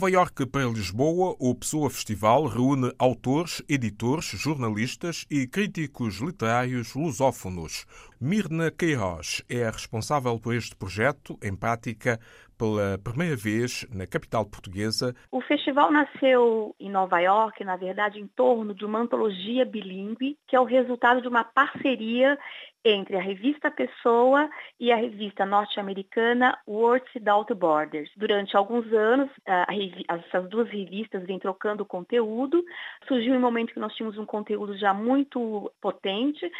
Nova Iorque para Lisboa, o Pessoa Festival reúne autores, editores, jornalistas e críticos literários lusófonos. Mirna Queiroz é a responsável por este projeto, em prática, pela primeira vez na capital portuguesa. O festival nasceu em Nova York, na verdade, em torno de uma antologia bilíngue, que é o resultado de uma parceria entre a revista Pessoa e a revista norte-americana Words Without Borders. Durante alguns anos, essas duas revistas vêm trocando conteúdo. Surgiu um momento que nós tínhamos um conteúdo já muito potente,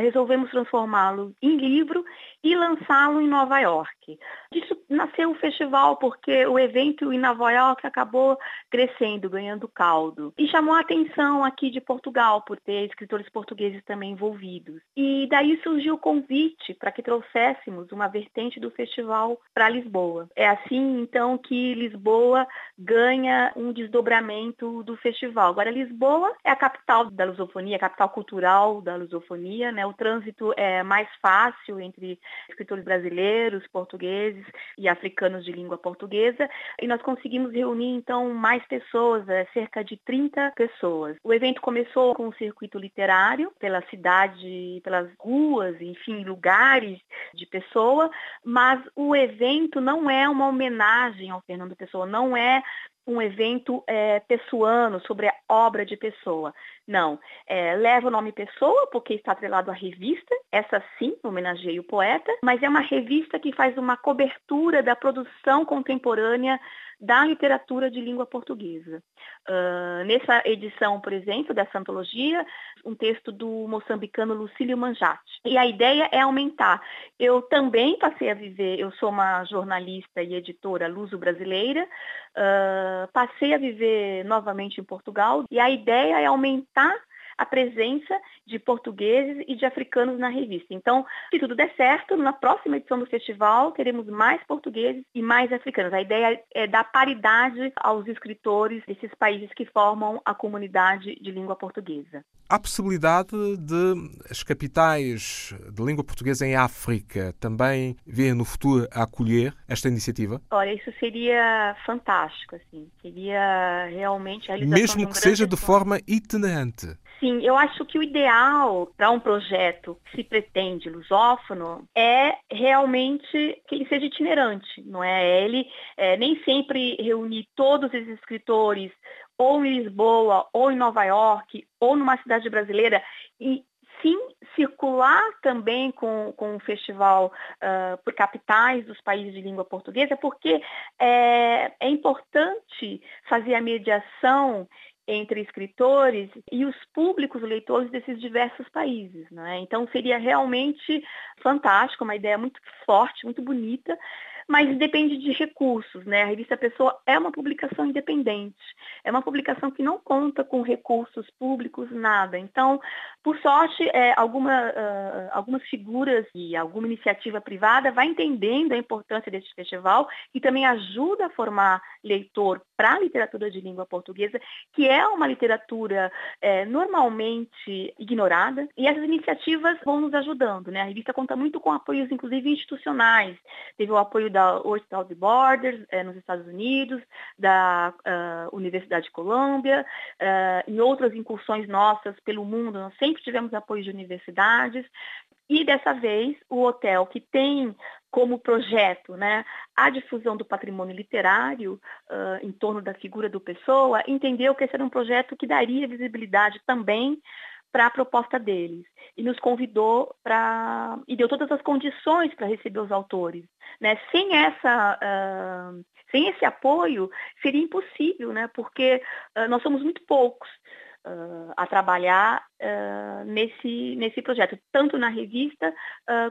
resolvemos transformá-lo em livro e lançá-lo em Nova York. Disso nasceu o festival porque o evento em Nova York acabou crescendo, ganhando caldo. E chamou a atenção aqui de Portugal por ter escritores portugueses também envolvidos. E daí surgiu o convite para que trouxéssemos uma vertente do festival para Lisboa. É assim, então, que Lisboa ganha um desdobramento do festival. Agora, Lisboa é a capital da lusofonia, a capital cultural da lusofonia, né? O trânsito é mais fácil entre escritores brasileiros, portugueses e africanos de língua portuguesa, e nós conseguimos reunir, então, mais pessoas, é, cerca de 30 pessoas. O evento começou com um circuito literário, pela cidade, pelas ruas, enfim, lugares de Pessoa, mas o evento não é uma homenagem ao Fernando Pessoa, não é um evento é, pessoano sobre a obra de Pessoa. Não, é, leva o nome Pessoa porque está atrelado à revista, essa sim homenageia o poeta, mas é uma revista que faz uma cobertura da produção contemporânea da literatura de língua portuguesa. Uh, nessa edição, por exemplo, dessa antologia, um texto do moçambicano Lucílio Manjate. E a ideia é aumentar. Eu também passei a viver, eu sou uma jornalista e editora luso-brasileira, uh, passei a viver novamente em Portugal e a ideia é aumentar a presença de portugueses e de africanos na revista. Então, se tudo der certo, na próxima edição do festival teremos mais portugueses e mais africanos. A ideia é dar paridade aos escritores desses países que formam a comunidade de língua portuguesa. Há possibilidade de as capitais de língua portuguesa em África também vir no futuro a acolher esta iniciativa? Olha, isso seria fantástico, assim. Seria realmente a realização Mesmo de um que seja de forma itinerante. Sim, eu acho que o ideal para um projeto que se pretende lusófono é realmente que ele seja itinerante, não é? Ele é, nem sempre reunir todos os escritores ou em Lisboa, ou em Nova York, ou numa cidade brasileira, e sim circular também com, com o festival uh, por capitais dos países de língua portuguesa, porque é, é importante fazer a mediação entre escritores e os públicos leitores desses diversos países. Né? Então seria realmente fantástico, uma ideia muito forte, muito bonita, mas depende de recursos, né? A revista Pessoa é uma publicação independente, é uma publicação que não conta com recursos públicos, nada. Então, por sorte, é, alguma, uh, algumas figuras e alguma iniciativa privada vai entendendo a importância desse festival e também ajuda a formar leitor para a literatura de língua portuguesa, que é uma literatura é, normalmente ignorada, e essas iniciativas vão nos ajudando. Né? A revista conta muito com apoios, inclusive, institucionais. Teve o apoio da World Without Borders, é, nos Estados Unidos, da uh, Universidade de Colômbia, uh, em outras incursões nossas pelo mundo, nós sempre tivemos apoio de universidades. E dessa vez, o hotel que tem como projeto né, a difusão do patrimônio literário uh, em torno da figura do Pessoa, entendeu que esse era um projeto que daria visibilidade também para a proposta deles e nos convidou para e deu todas as condições para receber os autores, né? Sem essa uh, sem esse apoio seria impossível, né? Porque uh, nós somos muito poucos uh, a trabalhar nesse nesse projeto, tanto na revista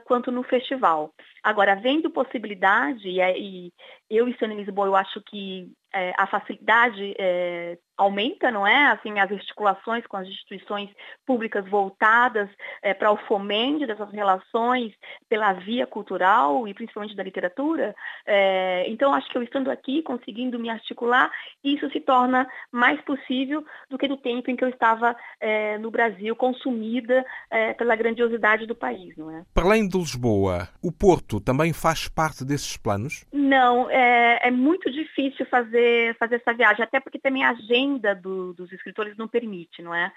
quanto no festival. Agora, vendo possibilidade e, e eu estando em Lisboa, eu acho que é, a facilidade é, aumenta, não é? Assim, as articulações com as instituições públicas voltadas é, para o fomento dessas relações pela via cultural e principalmente da literatura. É, então, acho que eu estando aqui, conseguindo me articular, isso se torna mais possível do que no tempo em que eu estava é, no Brasil Brasil consumida é, pela grandiosidade do país, não é? Para além de Lisboa, o Porto também faz parte desses planos? Não, é, é muito difícil fazer, fazer essa viagem, até porque também a agenda do, dos escritores não permite, não é?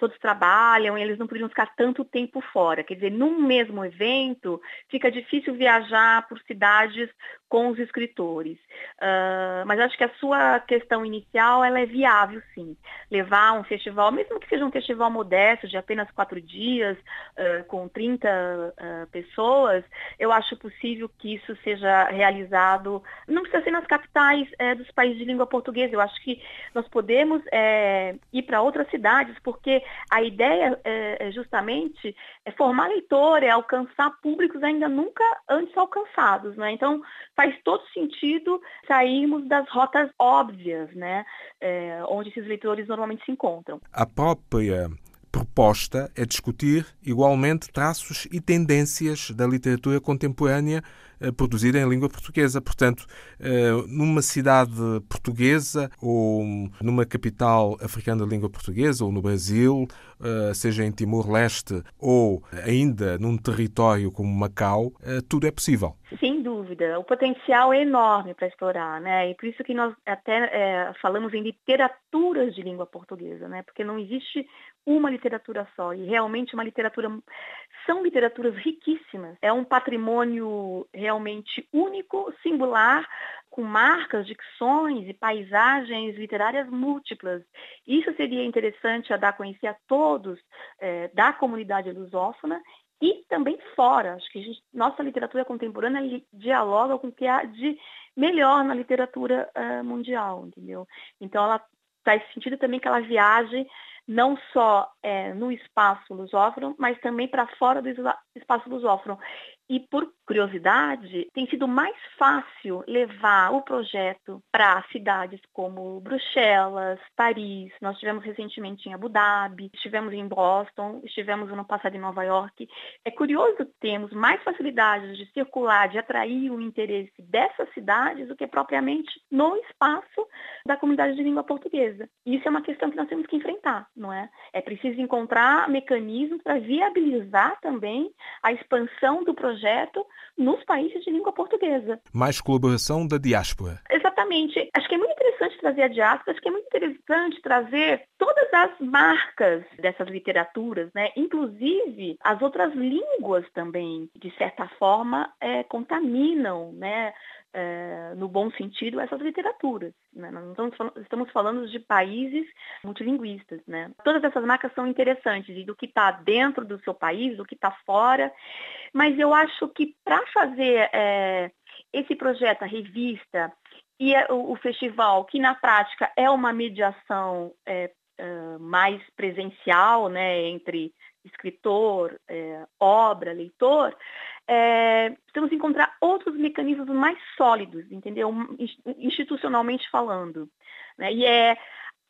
Todos trabalham e eles não podiam ficar tanto tempo fora. Quer dizer, num mesmo evento, fica difícil viajar por cidades com os escritores. Uh, mas acho que a sua questão inicial ela é viável, sim. Levar um festival, mesmo que seja um festival modesto, de apenas quatro dias, uh, com 30 uh, pessoas, eu acho possível que isso seja realizado. Não precisa ser nas capitais eh, dos países de língua portuguesa. Eu acho que nós podemos eh, ir para outras cidades, porque a ideia é, é justamente é formar leitor, é alcançar públicos ainda nunca antes alcançados, né? Então faz todo sentido sairmos das rotas óbvias, né? É, onde esses leitores normalmente se encontram. A própria proposta é discutir igualmente traços e tendências da literatura contemporânea eh, produzida em língua portuguesa. Portanto, eh, numa cidade portuguesa ou numa capital africana de língua portuguesa, ou no Brasil, eh, seja em Timor-Leste ou ainda num território como Macau, tudo é possível. Sem dúvida. O potencial é enorme para explorar, né? E por isso que nós até é, falamos em literaturas de língua portuguesa, né? Porque não existe uma literatura só. E realmente uma literatura. São literaturas riquíssimas. É um patrimônio realmente único, singular, com marcas, dicções e paisagens literárias múltiplas. Isso seria interessante a dar a conhecer a todos é, da comunidade lusófona e também fora. Acho que gente, nossa literatura contemporânea dialoga com o que há de melhor na literatura uh, mundial, entendeu? Então ela faz sentido também que ela viaje não só é, no espaço lusófono, mas também para fora do espaço lusófono. E por curiosidade, tem sido mais fácil levar o projeto para cidades como Bruxelas, Paris. Nós tivemos recentemente em Abu Dhabi, estivemos em Boston, estivemos no passado em Nova York. É curioso termos mais facilidades de circular, de atrair o interesse dessas cidades do que propriamente no espaço da comunidade de língua portuguesa. Isso é uma questão que nós temos que enfrentar, não é? É preciso encontrar mecanismos para viabilizar também a expansão do projeto nos países de língua portuguesa. Mais colaboração da diáspora. Exatamente. Acho que é muito interessante trazer a diáspora, acho que é muito interessante trazer todas as marcas dessas literaturas, né? inclusive as outras línguas também, de certa forma, é, contaminam né? É, no bom sentido, essas literaturas. Né? Nós estamos falando, estamos falando de países multilinguistas. Né? Todas essas marcas são interessantes, e do que está dentro do seu país, do que está fora, mas eu acho que para fazer é, esse projeto, a revista, e o, o, festival, que na prática é uma mediação é, é mais presencial né, entre escritor, é, obra, leitor, é, precisamos encontrar outros mecanismos mais sólidos, entendeu? Institucionalmente falando. Né? E é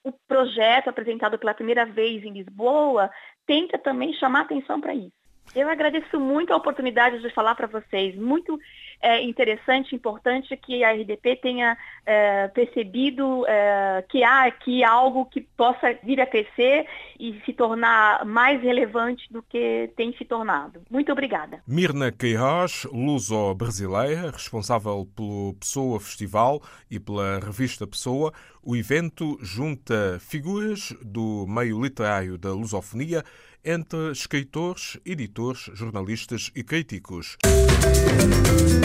o projeto apresentado pela primeira vez em Lisboa tenta também chamar atenção para isso. Eu agradeço muito a oportunidade de falar para vocês. Muito é, interessante, importante que a RDP tenha é, percebido é, que há aqui algo que possa vir a crescer e se tornar mais relevante do que tem se tornado. Muito obrigada. Mirna Queiroz, luso-brasileira, responsável pelo Pessoa Festival e pela revista Pessoa. O evento junta figuras do meio literário da lusofonia entre escritores, editores, jornalistas e críticos. Música